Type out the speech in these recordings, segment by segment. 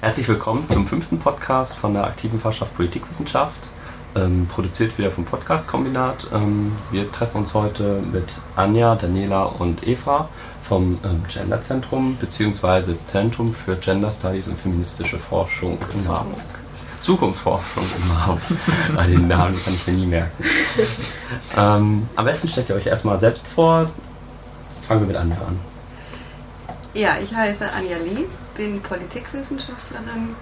Herzlich willkommen zum fünften Podcast von der aktiven Fachschaft Politikwissenschaft, ähm, produziert wieder vom Podcast-Kombinat. Ähm, wir treffen uns heute mit Anja, Daniela und Eva vom ähm, Genderzentrum bzw. Zentrum für Gender Studies und feministische Forschung in Marburg. Zukunftsforschung in Marburg. also den Namen kann ich mir nie merken. Ähm, am besten stellt ihr euch erstmal selbst vor. Fangen wir mit Anja an. Ja, ich heiße Anja Lee, bin Politikwissenschaftlerin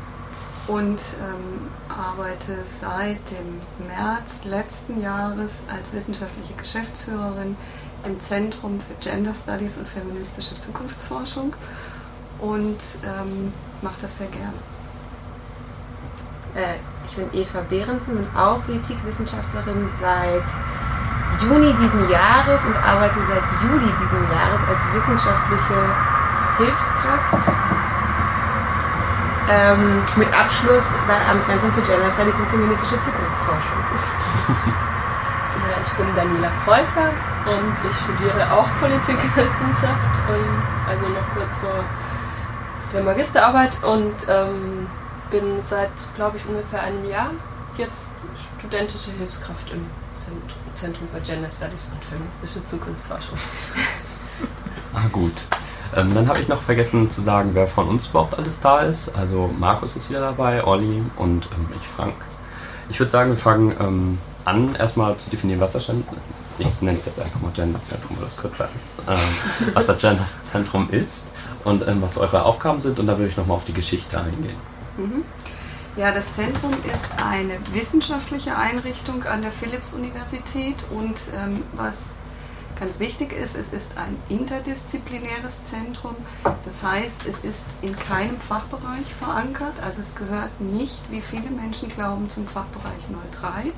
und ähm, arbeite seit dem März letzten Jahres als wissenschaftliche Geschäftsführerin im Zentrum für Gender Studies und feministische Zukunftsforschung und ähm, mache das sehr gerne. Äh, ich bin Eva Behrensen und auch Politikwissenschaftlerin seit Juni diesen Jahres und arbeite seit Juli diesen Jahres als wissenschaftliche Hilfskraft ähm, mit Abschluss bei, am Zentrum für Gender Studies und feministische Zukunftsforschung. Ja, ich bin Daniela Kräuter und ich studiere auch Politikwissenschaft, ähm, also noch kurz vor der Magisterarbeit und ähm, bin seit, glaube ich, ungefähr einem Jahr jetzt studentische Hilfskraft im Zentrum für Gender Studies und feministische Zukunftsforschung. Ah, gut. Ähm, dann habe ich noch vergessen zu sagen, wer von uns überhaupt alles da ist. Also Markus ist wieder dabei, Olli und ähm, ich, Frank. Ich würde sagen, wir fangen ähm, an, erstmal zu definieren, was das Gender, ich nenne es jetzt einfach mal Genderzentrum, weil das kürzer ist, ähm, was das Genderzentrum ist und ähm, was eure Aufgaben sind. Und da würde ich nochmal auf die Geschichte eingehen. Mhm. Ja, das Zentrum ist eine wissenschaftliche Einrichtung an der Philipps-Universität und ähm, was ganz wichtig ist, es ist ein interdisziplinäres Zentrum. Das heißt, es ist in keinem Fachbereich verankert, also es gehört nicht, wie viele Menschen glauben, zum Fachbereich 03,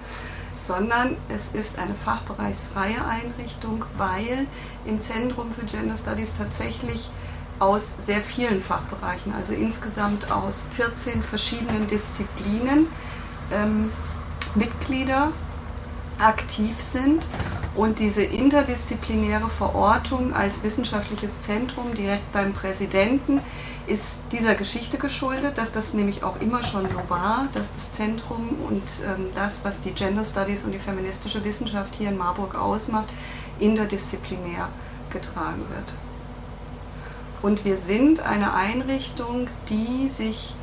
sondern es ist eine fachbereichsfreie Einrichtung, weil im Zentrum für Gender Studies tatsächlich aus sehr vielen Fachbereichen, also insgesamt aus 14 verschiedenen Disziplinen, ähm, Mitglieder aktiv sind und diese interdisziplinäre Verortung als wissenschaftliches Zentrum direkt beim Präsidenten ist dieser Geschichte geschuldet, dass das nämlich auch immer schon so war, dass das Zentrum und ähm, das, was die Gender Studies und die feministische Wissenschaft hier in Marburg ausmacht, interdisziplinär getragen wird. Und wir sind eine Einrichtung, die sich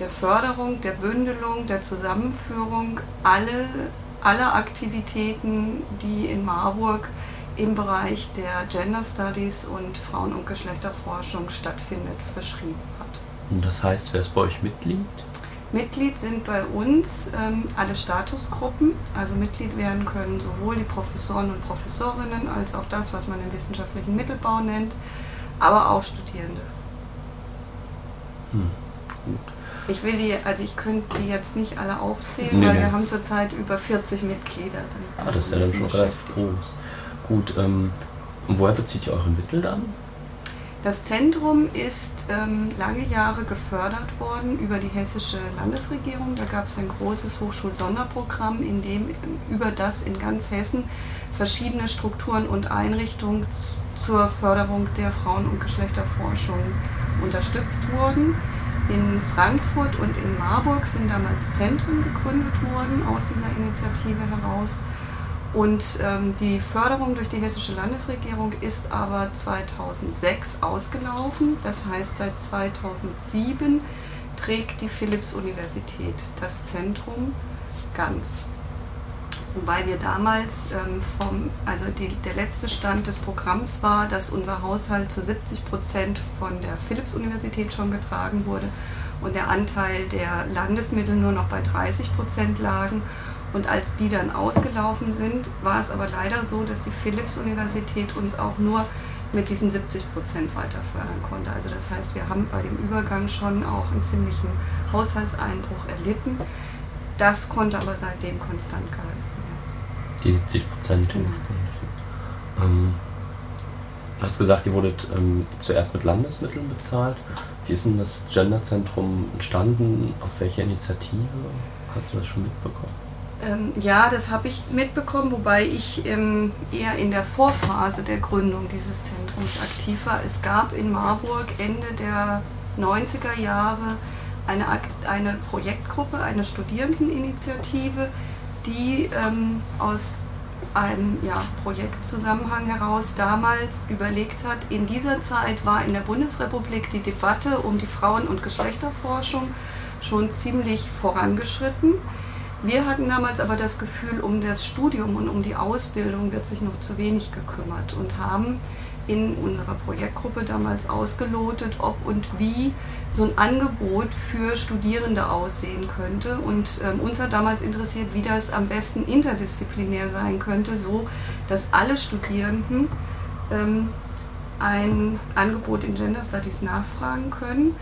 der Förderung, der Bündelung, der Zusammenführung alle, aller Aktivitäten, die in Marburg im Bereich der Gender Studies und Frauen- und Geschlechterforschung stattfindet, verschrieben hat. Und das heißt, wer ist bei euch Mitglied? Mitglied sind bei uns ähm, alle Statusgruppen, also Mitglied werden können sowohl die Professoren und Professorinnen als auch das, was man im wissenschaftlichen Mittelbau nennt, aber auch Studierende. Hm, gut. Ich will die, also ich könnte die jetzt nicht alle aufzählen, Nee, weil nee. wir haben zurzeit über 40 Mitglieder. Dann Ah, das ist ja dann schon relativ groß. Gut, ähm, und woher bezieht ihr eure Mittel dann? Das Zentrum ist ähm, lange Jahre gefördert worden über die hessische Landesregierung. Da gab es ein großes Hochschulsonderprogramm, in dem über das in ganz Hessen verschiedene Strukturen und Einrichtungen zur Förderung der Frauen- und Geschlechterforschung unterstützt wurden. In Frankfurt und in Marburg sind damals Zentren gegründet worden aus dieser Initiative heraus. Und ähm, die Förderung durch die hessische Landesregierung ist aber 2006 ausgelaufen. Das heißt, seit 2007 trägt die Philipps-Universität das Zentrum ganz. Wobei wir damals ähm, vom, also die, der letzte Stand des Programms war, dass unser Haushalt zu 70 Prozent von der Philipps-Universität schon getragen wurde und der Anteil der Landesmittel nur noch bei 30 Prozent lagen. Und als die dann ausgelaufen sind, war es aber leider so, dass die Philipps-Universität uns auch nur mit diesen 70 Prozent weiter fördern konnte. Also das heißt, wir haben bei dem Übergang schon auch einen ziemlichen Haushaltseinbruch erlitten. Das konnte aber seitdem konstant gehalten. Die 70 Prozent. Genau. Ähm, du hast gesagt, ihr wurdet ähm, zuerst mit Landesmitteln bezahlt. Wie ist denn das Genderzentrum entstanden? Auf welche Initiative? Hast du das schon mitbekommen? Ähm, ja, das habe ich mitbekommen, wobei ich ähm, eher in der Vorphase der Gründung dieses Zentrums aktiv war. Es gab in Marburg Ende der 90er Jahre eine, eine Projektgruppe, eine Studierendeninitiative, die ähm, aus einem ja, Projektzusammenhang heraus damals überlegt hat, in dieser Zeit war in der Bundesrepublik die Debatte um die Frauen- und Geschlechterforschung schon ziemlich vorangeschritten. Wir hatten damals aber das Gefühl, um das Studium und um die Ausbildung wird sich noch zu wenig gekümmert und haben in unserer Projektgruppe damals ausgelotet, ob und wie so ein Angebot für Studierende aussehen könnte. Und ähm, uns hat damals interessiert, wie das am besten interdisziplinär sein könnte, so dass alle Studierenden ähm, ein Angebot in Gender Studies nachfragen können.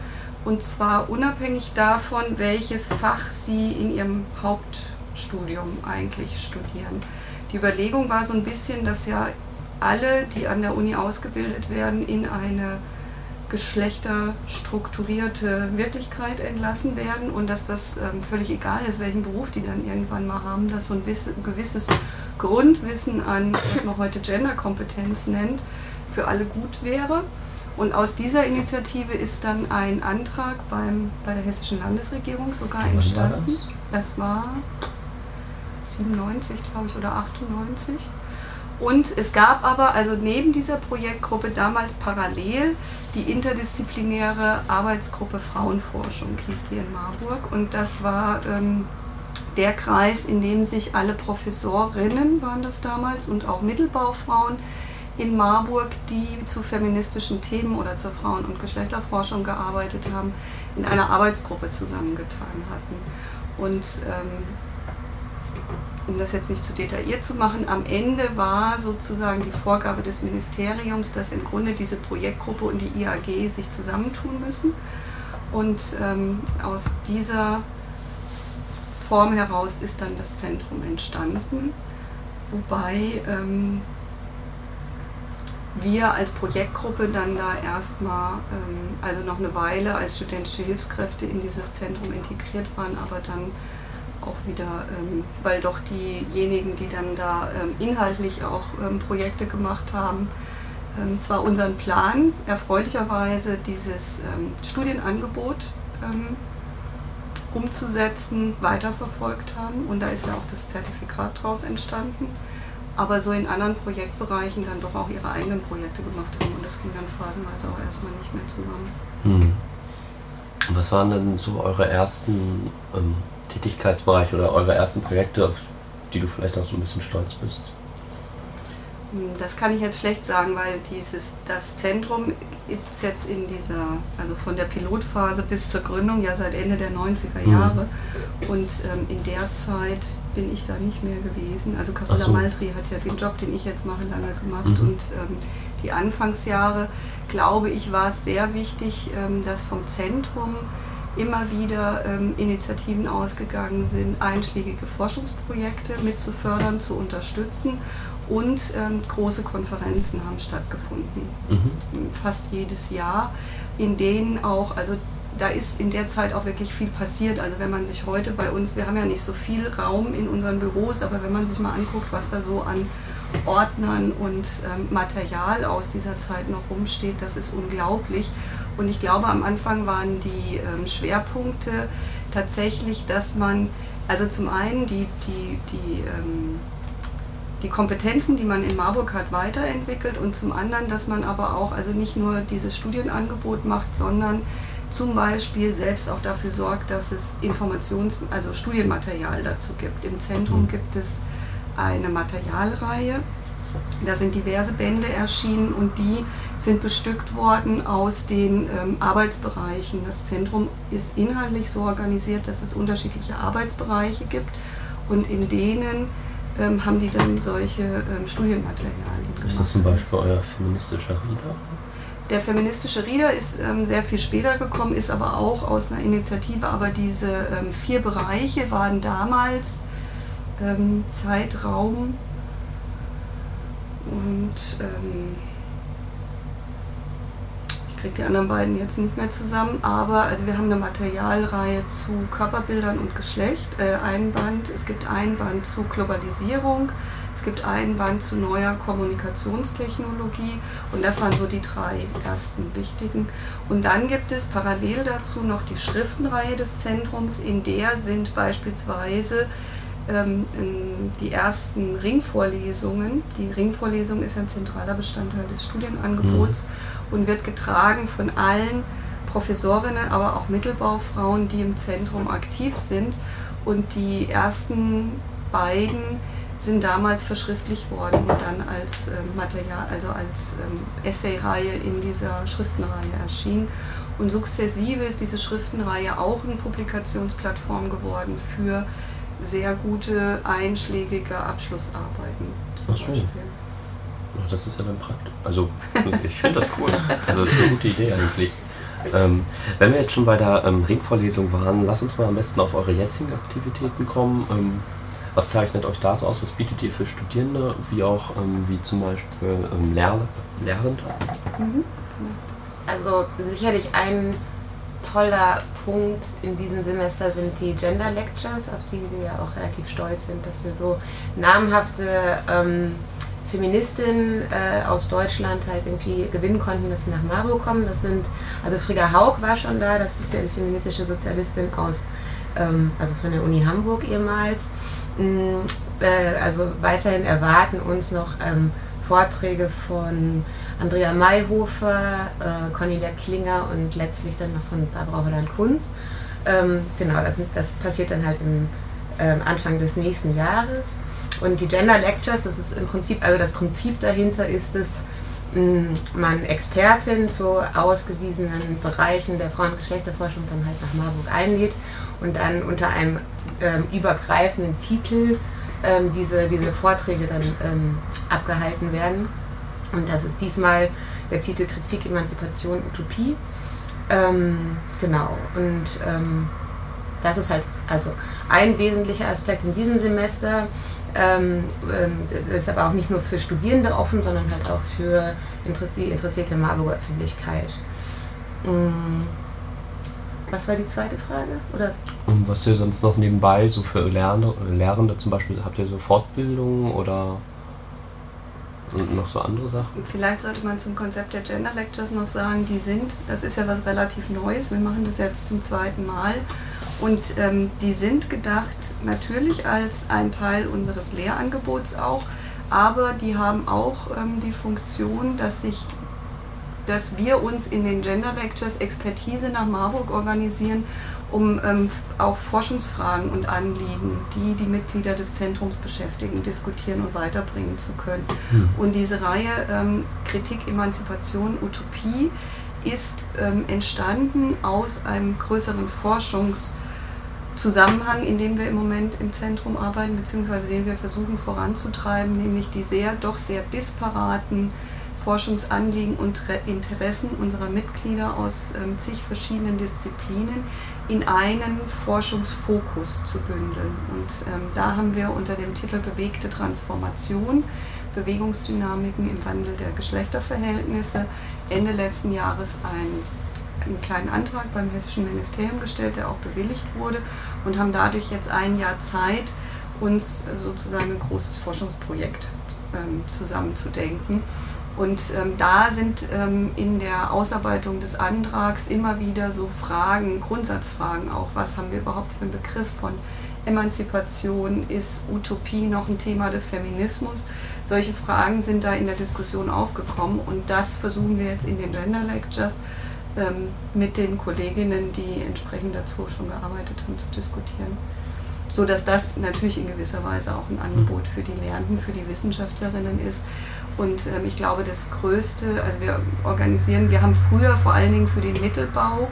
Und zwar unabhängig davon, welches Fach sie in ihrem Hauptstudium eigentlich studieren. Die Überlegung war so ein bisschen, dass ja alle, die an der Uni ausgebildet werden, in eine geschlechterstrukturierte Wirklichkeit entlassen werden und dass das ähm, völlig egal ist, welchen Beruf die dann irgendwann mal haben, dass so ein gewisses Grundwissen an, was man heute Genderkompetenz nennt, für alle gut wäre. Und aus dieser Initiative ist dann ein Antrag beim, bei der hessischen Landesregierung sogar entstanden. Das war 97, glaube ich, oder 98. Und es gab aber also neben dieser Projektgruppe damals parallel die interdisziplinäre Arbeitsgruppe Frauenforschung, hieß die in Marburg. Und das war ähm, der Kreis, in dem sich alle Professorinnen, waren das damals, und auch Mittelbaufrauen in Marburg, die zu feministischen Themen oder zur Frauen- und Geschlechterforschung gearbeitet haben, in einer Arbeitsgruppe zusammengetan hatten. Und ähm, um das jetzt nicht zu detailliert zu machen, am Ende war sozusagen die Vorgabe des Ministeriums, dass im Grunde diese Projektgruppe und die IAG sich zusammentun müssen. Und ähm, aus dieser Form heraus ist dann das Zentrum entstanden, wobei ähm, wir als Projektgruppe dann da erstmal, ähm, also noch eine Weile als studentische Hilfskräfte in dieses Zentrum integriert waren, aber dann auch wieder, ähm, weil doch diejenigen, die dann da ähm, inhaltlich auch ähm, Projekte gemacht haben, ähm, zwar unseren Plan erfreulicherweise dieses ähm, Studienangebot ähm, umzusetzen, weiterverfolgt haben und da ist ja auch das Zertifikat daraus entstanden, aber so in anderen Projektbereichen dann doch auch ihre eigenen Projekte gemacht haben und das ging dann phasenweise auch erstmal nicht mehr zusammen. Hm. Was waren denn so eure ersten ähm, Tätigkeitsbereich oder eure ersten Projekte, auf die du vielleicht auch so ein bisschen stolz bist? Hm, das kann ich jetzt schlecht sagen, weil dieses, das Zentrum es jetzt in dieser, also von der Pilotphase bis zur Gründung ja seit Ende der 90er mhm. Jahre. Mhm. Und ähm, in der Zeit bin ich da nicht mehr gewesen. Also Carola so. Maltri hat ja den Job, den ich jetzt mache, lange gemacht. Mhm. Und ähm, die Anfangsjahre, glaube ich, war es sehr wichtig, ähm, dass vom Zentrum immer wieder ähm, Initiativen ausgegangen sind, einschlägige Forschungsprojekte mitzufördern, zu unterstützen und ähm, große Konferenzen haben stattgefunden, mhm. fast jedes Jahr, in denen auch, also da ist in der Zeit auch wirklich viel passiert. Also wenn man sich heute bei uns, wir haben ja nicht so viel Raum in unseren Büros, aber wenn man sich mal anguckt, was da so an Ordnern und ähm, Material aus dieser Zeit noch rumsteht, das ist unglaublich. Und ich glaube, am Anfang waren die ähm, Schwerpunkte tatsächlich, dass man, also zum einen die, die, die, ähm, die Kompetenzen, die man in Marburg hat, weiterentwickelt und zum anderen, dass man aber auch also nicht nur dieses Studienangebot macht, sondern zum Beispiel selbst auch dafür sorgt, dass es Informations-, also Studienmaterial dazu gibt. Im Zentrum mhm. gibt es eine Materialreihe, da sind diverse Bände erschienen und die sind bestückt worden aus den ähm, Arbeitsbereichen. Das Zentrum ist inhaltlich so organisiert, dass es unterschiedliche Arbeitsbereiche gibt und in denen ähm, haben die dann solche ähm, Studienmaterialien gemacht. Ist das zum Beispiel euer feministischer Reader? Der feministische Reader ist ähm, sehr viel später gekommen, ist aber auch aus einer Initiative, aber diese ähm, vier Bereiche waren damals ähm, Zeitraum und ähm, ich kriege die anderen beiden jetzt nicht mehr zusammen, aber also wir haben eine Materialreihe zu Körperbildern und Geschlecht, äh, ein Band, es gibt ein Band zu Globalisierung, es gibt einen Band zu neuer Kommunikationstechnologie. Und das waren so die drei ersten wichtigen. Und dann gibt es parallel dazu noch die Schriftenreihe des Zentrums, in der sind beispielsweise ähm, die ersten Ringvorlesungen. Die Ringvorlesung ist ein zentraler Bestandteil des Studienangebots mhm. und wird getragen von allen Professorinnen, aber auch Mittelbaufrauen, die im Zentrum aktiv sind. Und die ersten beiden sind damals verschriftlicht worden und dann als äh, Material, also als ähm, Essayreihe in dieser Schriftenreihe erschienen. Und sukzessive ist diese Schriftenreihe auch eine Publikationsplattform geworden für sehr gute einschlägige Abschlussarbeiten. Zum Ach so. Beispiel. das ist ja dann praktisch. Also ich finde das cool. Also das ist eine gute Idee eigentlich. Ähm, wenn wir jetzt schon bei der ähm, Ringvorlesung waren, lass uns mal am besten auf eure jetzigen Aktivitäten kommen. Ähm, was zeichnet euch da so aus? Was bietet ihr für Studierende, wie auch ähm, wie zum Beispiel ähm, Lehr Lehrende? Mhm. Also sicherlich ein toller Punkt in diesem Semester sind die Gender Lectures, auf die wir ja auch relativ stolz sind, dass wir so namhafte ähm, Feministinnen äh, aus Deutschland halt irgendwie gewinnen konnten, dass sie nach Marburg kommen. Das sind, also Frieda Haug war schon da, das ist ja eine feministische Sozialistin aus, ähm, also von der Uni Hamburg ehemals. Mm, äh, also weiterhin erwarten uns noch ähm, Vorträge von Andrea Mayhofer, äh, Cornelia Klinger und letztlich dann noch von Barbara Holland-Kunz. Ähm, genau, das, das, passiert dann halt im äh, Anfang des nächsten Jahres. Und die Gender Lectures, das ist im Prinzip, also das Prinzip dahinter ist, mm, man Expertin zu ausgewiesenen Bereichen der Frauen- und Geschlechterforschung dann halt nach Marburg einlädt und dann unter einem ähm, übergreifenden Titel ähm, diese, diese Vorträge dann ähm, abgehalten werden. Und das ist diesmal der Titel Kritik, Emanzipation, Utopie. Ähm, genau. Und ähm, das ist halt also ein wesentlicher Aspekt in diesem Semester. Ähm, ähm, ist aber auch nicht nur für Studierende offen, sondern halt auch für die interessierte Marburger Öffentlichkeit. Mm. Was war die zweite Frage? Oder? Und was ihr sonst noch nebenbei so für Lehrende, Lehrende zum Beispiel, habt ihr so Fortbildungen oder noch so andere Sachen? Vielleicht sollte man zum Konzept der Gender Lectures noch sagen, die sind, das ist ja was relativ Neues, wir machen das jetzt zum zweiten Mal und ähm, die sind gedacht natürlich als ein Teil unseres Lehrangebots auch, aber die haben auch ähm, die Funktion, dass sich dass wir uns in den Gender Lectures Expertise nach Marburg organisieren, um ähm, auch Forschungsfragen und Anliegen, die die Mitglieder des Zentrums beschäftigen, diskutieren und weiterbringen zu können. Mhm. Und diese Reihe ähm, Kritik, Emanzipation, Utopie ist ähm, entstanden aus einem größeren Forschungszusammenhang, in dem wir im Moment im Zentrum arbeiten, beziehungsweise den wir versuchen voranzutreiben, nämlich die sehr, doch sehr disparaten Forschungsanliegen und Interessen unserer Mitglieder aus ähm, zig verschiedenen Disziplinen in einen Forschungsfokus zu bündeln. Und ähm, da haben wir unter dem Titel Bewegte Transformation, Bewegungsdynamiken im Wandel der Geschlechterverhältnisse Ende letzten Jahres ein einen kleinen Antrag beim Hessischen Ministerium gestellt, der auch bewilligt wurde und haben dadurch jetzt ein Jahr Zeit, uns sozusagen ein großes Forschungsprojekt ähm, zusammenzudenken. Und ähm, da sind ähm, in der Ausarbeitung des Antrags immer wieder so Fragen, Grundsatzfragen auch, was haben wir überhaupt für einen Begriff von Emanzipation, ist Utopie noch ein Thema des Feminismus? Solche Fragen sind da in der Diskussion aufgekommen. Und das versuchen wir jetzt in den Gender Lectures ähm, mit den Kolleginnen, die entsprechend dazu schon gearbeitet haben, zu diskutieren. So dass das natürlich in gewisser Weise auch ein Angebot für die Lernenden, für die Wissenschaftlerinnen ist und ähm, ich glaube, das Größte, also wir organisieren, wir haben früher vor allen Dingen für den Mittelbau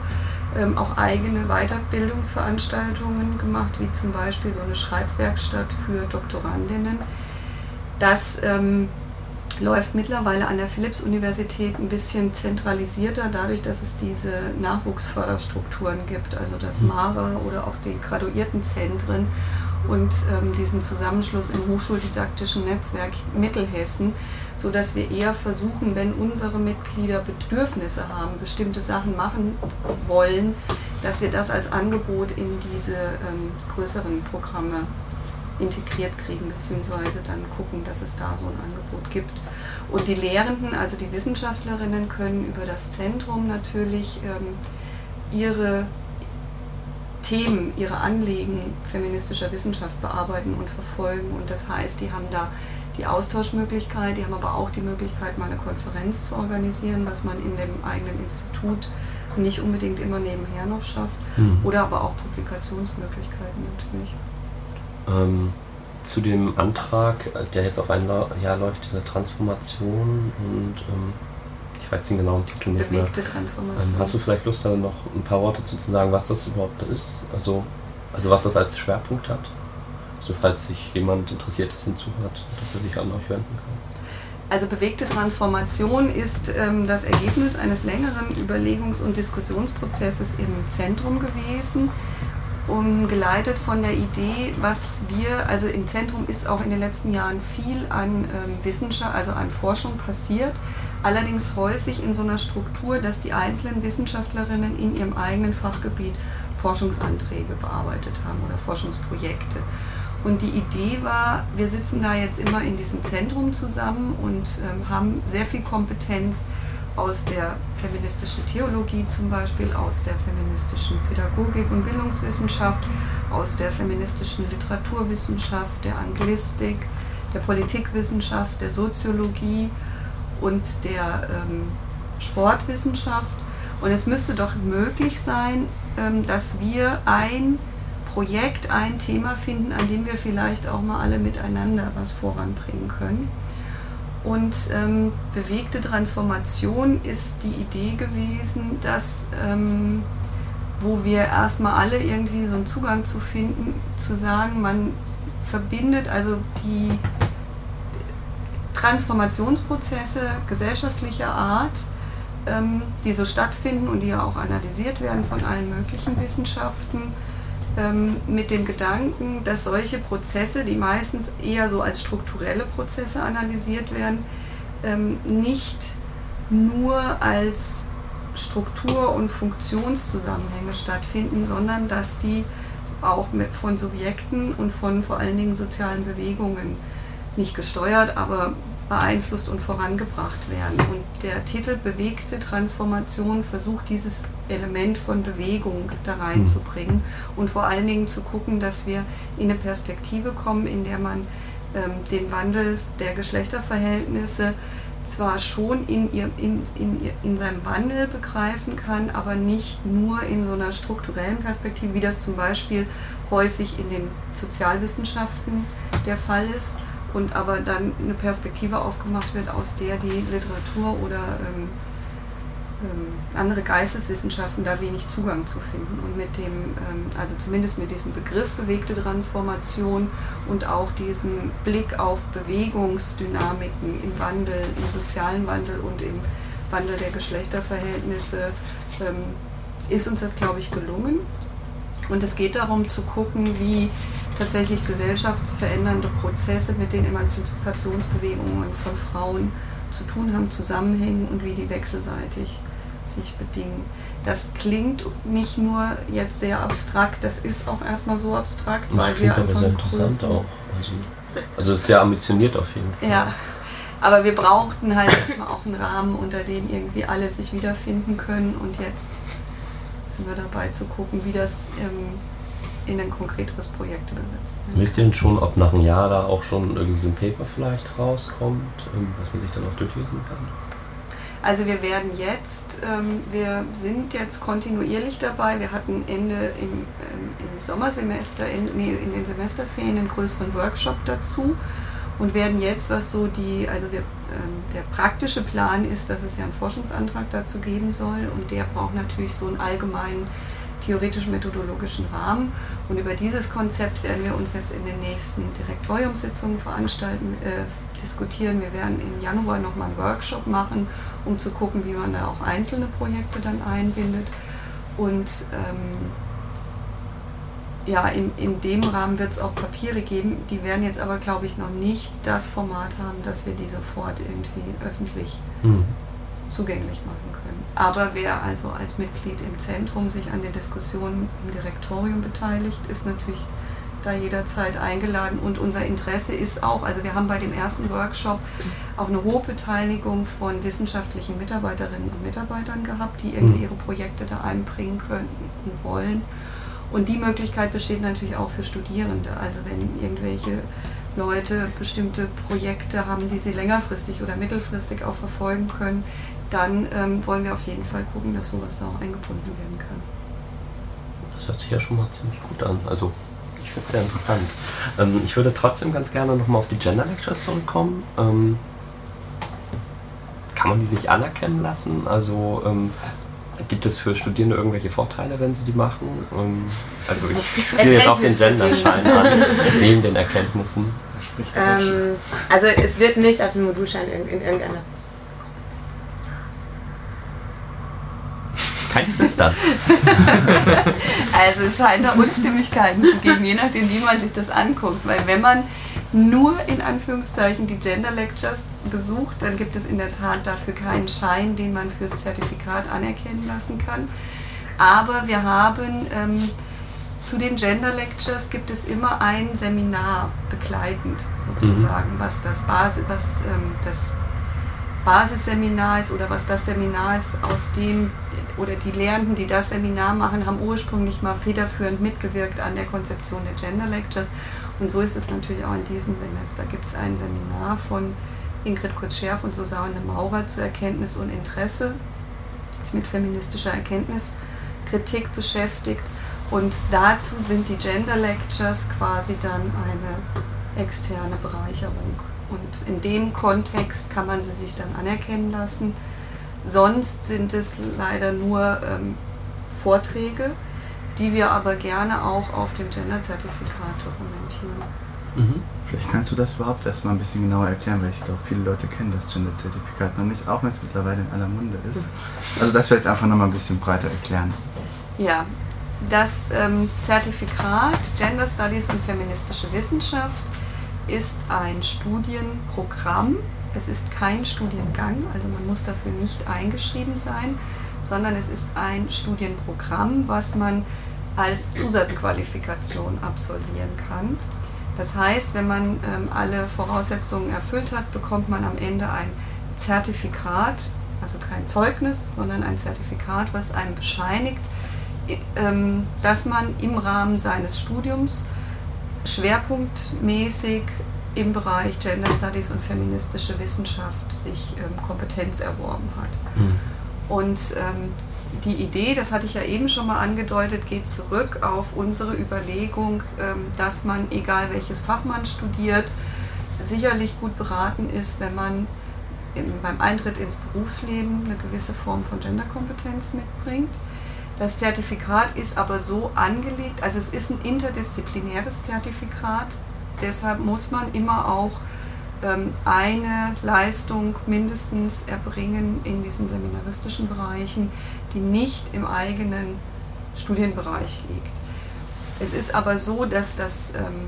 ähm, auch eigene Weiterbildungsveranstaltungen gemacht, wie zum Beispiel so eine Schreibwerkstatt für Doktorandinnen. Das ähm, läuft mittlerweile an der Philipps-Universität ein bisschen zentralisierter, dadurch, dass es diese Nachwuchsförderstrukturen gibt, also das mhm. MARA oder auch die Graduiertenzentren und ähm, diesen Zusammenschluss im hochschuldidaktischen Netzwerk Mittelhessen so dass wir eher versuchen, wenn unsere Mitglieder Bedürfnisse haben, bestimmte Sachen machen wollen, dass wir das als Angebot in diese ähm, größeren Programme integriert kriegen, beziehungsweise dann gucken, dass es da so ein Angebot gibt. Und die Lehrenden, also die Wissenschaftlerinnen, können über das Zentrum natürlich ähm, ihre Themen, ihre Anliegen feministischer Wissenschaft bearbeiten und verfolgen. Und das heißt, die haben da die Austauschmöglichkeit, die haben aber auch die Möglichkeit, mal eine Konferenz zu organisieren, was man in dem eigenen Institut nicht unbedingt immer nebenher noch schafft. Mhm. Oder aber auch Publikationsmöglichkeiten natürlich. Ähm, zu dem Antrag, der jetzt auf ein Jahr läuft, dieser Transformation und ähm, ich weiß den genauen Titel nicht Bewegte mehr. Transformation. Ähm, hast du vielleicht Lust, da noch ein paar Worte zu sagen, was das überhaupt ist? Also, also was das als Schwerpunkt hat? So, falls sich jemand interessiert ist und zuhört, dass er sich an euch wenden kann. Also bewegte Transformation ist ähm, das Ergebnis eines längeren Überlegungs- und Diskussionsprozesses im Zentrum gewesen, um, geleitet von der Idee, was wir, also im Zentrum ist auch in den letzten Jahren viel an ähm, Wissenschaft, also an Forschung passiert, allerdings häufig in so einer Struktur, dass die einzelnen Wissenschaftlerinnen in ihrem eigenen Fachgebiet Forschungsanträge bearbeitet haben oder Forschungsprojekte. Und die Idee war, wir sitzen da jetzt immer in diesem Zentrum zusammen und ähm, haben sehr viel Kompetenz aus der feministischen Theologie zum Beispiel, aus der feministischen Pädagogik und Bildungswissenschaft, aus der feministischen Literaturwissenschaft, der Anglistik, der Politikwissenschaft, der Soziologie und der ähm, Sportwissenschaft. Und es müsste doch möglich sein, ähm, dass wir ein Projekt ein Thema finden, an dem wir vielleicht auch mal alle miteinander was voranbringen können. Und ähm, bewegte Transformation ist die Idee gewesen, dass ähm, wo wir erstmal alle irgendwie so einen Zugang zu finden, zu sagen, man verbindet also die Transformationsprozesse gesellschaftlicher Art, ähm, die so stattfinden und die ja auch analysiert werden von allen möglichen Wissenschaften, mit dem Gedanken, dass solche Prozesse, die meistens eher so als strukturelle Prozesse analysiert werden, ähm, nicht nur als Struktur- und Funktionszusammenhänge stattfinden, sondern dass die auch von Subjekten und von vor allen Dingen sozialen Bewegungen nicht gesteuert, aber beeinflusst und vorangebracht werden. Und der Titel Bewegte Transformation versucht dieses Element von Bewegung da reinzubringen mhm. und vor allen Dingen zu gucken, dass wir in eine Perspektive kommen, in der man ähm, den Wandel der Geschlechterverhältnisse zwar schon in, ihr, in, in, in seinem Wandel begreifen kann, aber nicht nur in so einer strukturellen Perspektive, wie das zum Beispiel häufig in den Sozialwissenschaften der Fall ist und aber dann eine Perspektive aufgemacht wird, aus der die Literatur oder ähm, ähm, andere Geisteswissenschaften da wenig Zugang zu finden. Und mit dem, ähm, also zumindest mit diesem Begriff bewegte Transformation und auch diesem Blick auf Bewegungsdynamiken im Wandel, im sozialen Wandel und im Wandel der Geschlechterverhältnisse, ähm, ist uns das, glaube ich, gelungen. Und es geht darum zu gucken, wie tatsächlich gesellschaftsverändernde Prozesse mit den Emanzipationsbewegungen von Frauen zu tun haben, zusammenhängen und wie die wechselseitig sich bedingen. Das klingt nicht nur jetzt sehr abstrakt, das ist auch erstmal so abstrakt, das weil wir einfach. sehr interessant auch. Also, also ist sehr ambitioniert auf jeden Fall. Ja, aber wir brauchten halt erstmal auch einen Rahmen, unter dem irgendwie alle sich wiederfinden können und jetzt sind wir dabei zu gucken, wie das ähm, in ein konkreteres Projekt übersetzt. Wisst ihr denn schon, ob nach einem Jahr da auch schon irgendwie so ein Paper vielleicht rauskommt, ähm, was man sich dann auch durchlesen kann? Also wir werden jetzt, ähm, wir sind jetzt kontinuierlich dabei. Wir hatten Ende im, ähm, im Sommersemester, in, nee, in den Semesterferien einen größeren Workshop dazu und werden jetzt, was so die, also wir, ähm, der praktische Plan ist, dass es ja einen Forschungsantrag dazu geben soll und der braucht natürlich so einen allgemeinen theoretisch-methodologischen Rahmen. Und über dieses Konzept werden wir uns jetzt in den nächsten Direktoriumssitzungen veranstalten, äh, diskutieren. Wir werden im Januar nochmal einen Workshop machen, um zu gucken, wie man da auch einzelne Projekte dann einbindet. Und ähm, ja, in, in dem Rahmen wird es auch Papiere geben. Die werden jetzt aber, glaube ich, noch nicht das Format haben, dass wir die sofort irgendwie öffentlich mhm. zugänglich machen. Aber wer also als Mitglied im Zentrum sich an den Diskussionen im Direktorium beteiligt, ist natürlich da jederzeit eingeladen und unser Interesse ist auch, also wir haben bei dem ersten Workshop auch eine hohe Beteiligung von wissenschaftlichen Mitarbeiterinnen und Mitarbeitern gehabt, die irgendwie mhm. ihre Projekte da einbringen könnten und wollen. Und die Möglichkeit besteht natürlich auch für Studierende. Also wenn irgendwelche Leute bestimmte Projekte haben, die sie längerfristig oder mittelfristig auch verfolgen können, dann ähm, wollen wir auf jeden Fall gucken, dass sowas da auch eingebunden werden kann. Das hört sich ja schon mal ziemlich gut an. Also ich finde es sehr interessant. Ähm, ich würde trotzdem ganz gerne nochmal auf die Gender Lectures zurückkommen. Ähm, kann man die sich anerkennen lassen? Also ähm, gibt es für Studierende irgendwelche Vorteile, wenn sie die machen? Ähm, also ich spiele jetzt auch den Genderschein an, neben den Erkenntnissen. Ähm, also es wird nicht auf dem Modulschein in, in irgendeiner kein Flüstern. also es scheint da Unstimmigkeiten zu geben, je nachdem, wie man sich das anguckt. Weil wenn man nur in Anführungszeichen die Gender Lectures besucht, dann gibt es in der Tat dafür keinen Schein, den man fürs Zertifikat anerkennen lassen kann. Aber wir haben ähm, zu den Gender Lectures gibt es immer ein Seminar begleitend sozusagen, mhm. was das Basis, was ähm, das Basisseminar ist oder was das Seminar ist, aus dem oder die Lehrenden, die das Seminar machen, haben ursprünglich mal federführend mitgewirkt an der Konzeption der Gender Lectures. Und so ist es natürlich auch in diesem Semester. Gibt es ein Seminar von Ingrid Kurz-Scherf und Susanne Maurer zu Erkenntnis und Interesse, ist mit feministischer Erkenntniskritik beschäftigt. Und dazu sind die Gender Lectures quasi dann eine externe Bereicherung. Und in dem Kontext kann man sie sich dann anerkennen lassen. Sonst sind es leider nur ähm, Vorträge, die wir aber gerne auch auf dem Gender-Zertifikat dokumentieren. Mhm. Vielleicht kannst du das überhaupt erstmal ein bisschen genauer erklären, weil ich glaube, viele Leute kennen das Gender-Zertifikat noch nicht, auch wenn es mittlerweile in aller Munde ist. Also das vielleicht einfach nochmal ein bisschen breiter erklären. Ja, das ähm, Zertifikat Gender Studies und feministische Wissenschaft ist ein Studienprogramm. Es ist kein Studiengang, also man muss dafür nicht eingeschrieben sein, sondern es ist ein Studienprogramm, was man als Zusatzqualifikation absolvieren kann. Das heißt, wenn man ähm, alle Voraussetzungen erfüllt hat, bekommt man am Ende ein Zertifikat, also kein Zeugnis, sondern ein Zertifikat, was einem bescheinigt, ähm, dass man im Rahmen seines Studiums schwerpunktmäßig im Bereich Gender Studies und feministische Wissenschaft sich ähm, Kompetenz erworben hat. Mhm. Und ähm, die Idee, das hatte ich ja eben schon mal angedeutet, geht zurück auf unsere Überlegung, ähm, dass man, egal welches Fach man studiert, sicherlich gut beraten ist, wenn man im, beim Eintritt ins Berufsleben eine gewisse Form von Genderkompetenz mitbringt. Das Zertifikat ist aber so angelegt, also es ist ein interdisziplinäres Zertifikat, deshalb muss man immer auch ähm, eine Leistung mindestens erbringen in diesen seminaristischen Bereichen, die nicht im eigenen Studienbereich liegt. Es ist aber so, dass das ähm,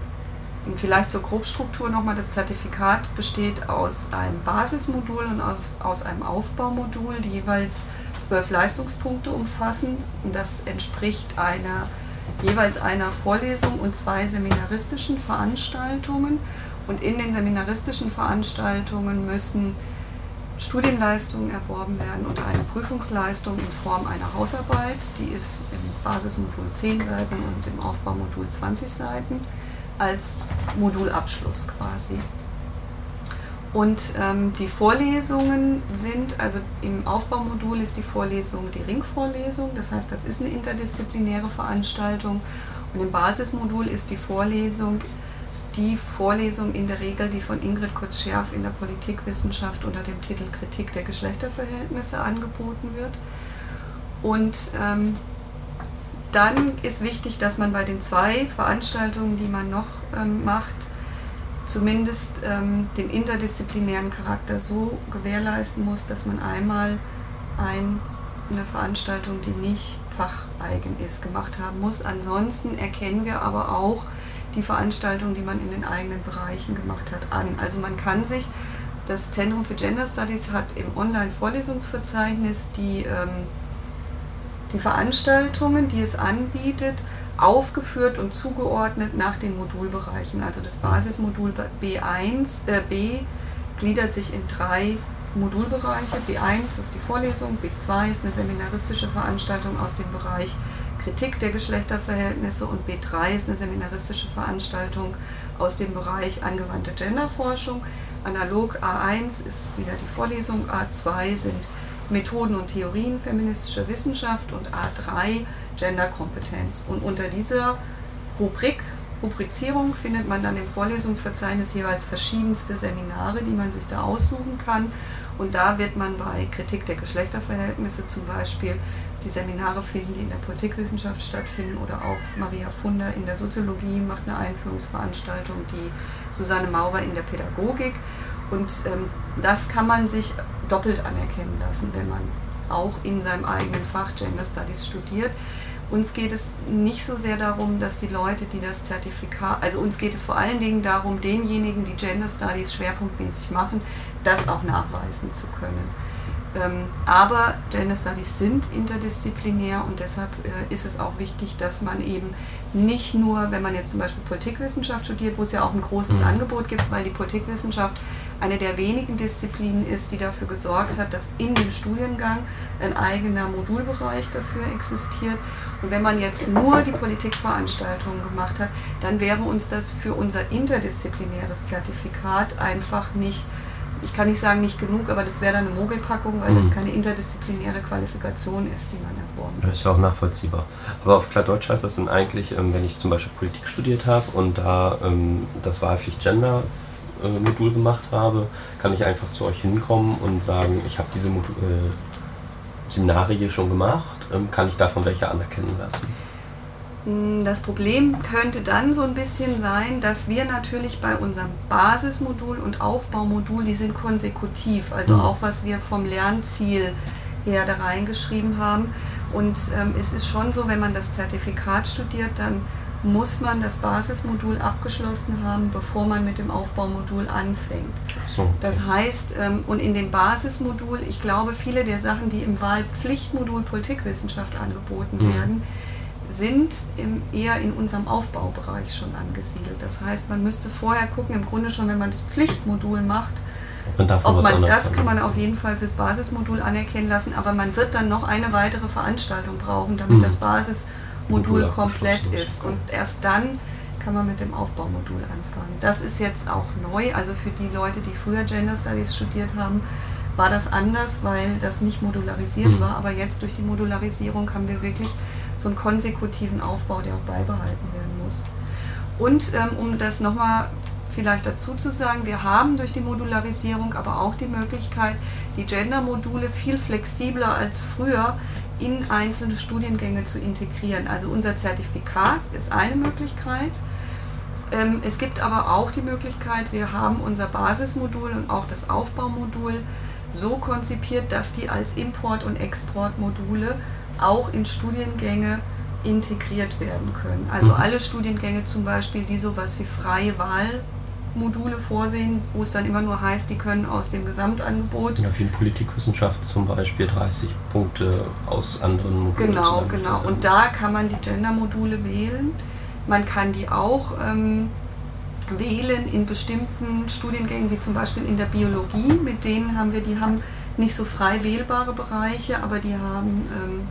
vielleicht zur Grobstruktur nochmal, das Zertifikat besteht aus einem Basismodul und aus einem Aufbaumodul, die jeweils zwölf Leistungspunkte umfassen. Und das entspricht einer, jeweils einer Vorlesung und zwei seminaristischen Veranstaltungen. Und in den seminaristischen Veranstaltungen müssen Studienleistungen erworben werden und eine Prüfungsleistung in Form einer Hausarbeit, die ist im Basismodul 10 Seiten und im Aufbaumodul 20 Seiten, als Modulabschluss quasi. Und ähm, die Vorlesungen sind, also im Aufbaumodul ist die Vorlesung die Ringvorlesung, das heißt, das ist eine interdisziplinäre Veranstaltung. Und im Basismodul ist die Vorlesung die Vorlesung in der Regel, die von Ingrid Kurz-Scherf in der Politikwissenschaft unter dem Titel Kritik der Geschlechterverhältnisse angeboten wird. Und ähm, dann ist wichtig, dass man bei den zwei Veranstaltungen, die man noch ähm, macht, zumindest ähm, den interdisziplinären Charakter so gewährleisten muss, dass man einmal ein, eine Veranstaltung, die nicht facheigen ist, gemacht haben muss. Ansonsten erkennen wir aber auch die Veranstaltungen, die man in den eigenen Bereichen gemacht hat, an. Also man kann sich, das Zentrum für Gender Studies hat im Online-Vorlesungsverzeichnis die, ähm, die Veranstaltungen, die es anbietet, aufgeführt und zugeordnet nach den Modulbereichen. Also das Basismodul B1, äh, B gliedert sich in drei Modulbereiche. B1 ist die Vorlesung, B2 ist eine seminaristische Veranstaltung aus dem Bereich Kritik der Geschlechterverhältnisse und B3 ist eine seminaristische Veranstaltung aus dem Bereich angewandte Genderforschung. Analog A1 ist wieder die Vorlesung, A2 sind Methoden und Theorien feministischer Wissenschaft und A3 Genderkompetenz. Und unter dieser Rubrik, Rubrizierung findet man dann im Vorlesungsverzeichnis jeweils verschiedenste Seminare, die man sich da aussuchen kann. Und da wird man bei Kritik der Geschlechterverhältnisse zum Beispiel die Seminare finden, die in der Politikwissenschaft stattfinden oder auch Maria Funder in der Soziologie macht eine Einführungsveranstaltung, die Susanne Maurer in der Pädagogik. Und ähm, das kann man sich doppelt anerkennen lassen, wenn man auch in seinem eigenen Fach Gender Studies studiert. Uns geht es nicht so sehr darum, dass die Leute, die das Zertifikat, also uns geht es vor allen Dingen darum, denjenigen, die Gender Studies schwerpunktmäßig machen, das auch nachweisen zu können. Ähm, aber Gender Studies sind interdisziplinär und deshalb äh, ist es auch wichtig, dass man eben nicht nur, wenn man jetzt zum Beispiel Politikwissenschaft studiert, wo es ja auch ein großes mhm. Angebot gibt, weil die Politikwissenschaft eine der wenigen Disziplinen ist, die dafür gesorgt hat, dass in dem Studiengang ein eigener Modulbereich dafür existiert. Und wenn man jetzt nur die Politikveranstaltungen gemacht hat, dann wäre uns das für unser interdisziplinäres Zertifikat einfach nicht ich kann nicht sagen nicht genug, aber das wäre dann eine Mogelpackung, weil mhm. das keine interdisziplinäre Qualifikation ist, die man erworben hat. Das ist ja auch nachvollziehbar. Aber auf klar Deutsch heißt das dann eigentlich, ähm, wenn ich zum Beispiel Politik studiert habe und da ähm, das Wahlpflicht Gender äh, Modul gemacht habe, kann ich einfach zu euch hinkommen und sagen, ich habe diese Modul, äh, Seminare hier schon gemacht, ähm, kann ich davon welche anerkennen lassen? Hm, das Problem könnte dann so ein bisschen sein, dass wir natürlich bei unserem Basismodul und Aufbaumodul, die sind konsekutiv, also mhm. auch was wir vom Lernziel her da reingeschrieben haben. Und ähm, es ist schon so, wenn man das Zertifikat studiert, dann muss man das Basismodul abgeschlossen haben, bevor man mit dem Aufbaumodul anfängt. So. Das heißt, ähm, und in dem Basismodul, ich glaube, viele der Sachen, die im Wahlpflichtmodul Politikwissenschaft angeboten mhm. werden, sind im, eher in unserem Aufbaubereich schon angesiedelt. Das heißt, man müsste vorher gucken, im Grunde schon, wenn man das Pflichtmodul macht, man ob man das kann man auf jeden Fall fürs Basismodul anerkennen lassen, aber man wird dann noch eine weitere Veranstaltung brauchen, damit hm. das Basismodul komplett ist. Und erst dann kann man mit dem Aufbaumodul anfangen. Das ist jetzt auch neu, also für die Leute, die früher Gender Studies studiert haben, war das anders, weil das nicht modularisiert hm. war. Aber jetzt durch die Modularisierung haben wir wirklich so einen konsekutiven Aufbau, der auch beibehalten werden muss. Und ähm, um das nochmal vielleicht dazu zu sagen, wir haben durch die Modularisierung aber auch die Möglichkeit, die Gender-Module viel flexibler als früher in einzelne Studiengänge zu integrieren. Also unser Zertifikat ist eine Möglichkeit. Ähm, es gibt aber auch die Möglichkeit, wir haben unser Basismodul und auch das Aufbaumodul so konzipiert, dass die als Import- und Exportmodule auch in Studiengänge integriert werden können. Also mhm. alle Studiengänge zum Beispiel, die sowas wie freie Wahlmodule vorsehen, wo es dann immer nur heißt, die können aus dem Gesamtangebot. Ja, wie in Politikwissenschaft zum Beispiel 30 Punkte aus anderen Modulen. Genau, genau. Und da kann man die Gender-Module wählen. Man kann die auch ähm, wählen in bestimmten Studiengängen, wie zum Beispiel in der Biologie. Mit denen haben wir, die haben nicht so frei wählbare Bereiche, aber die haben ähm,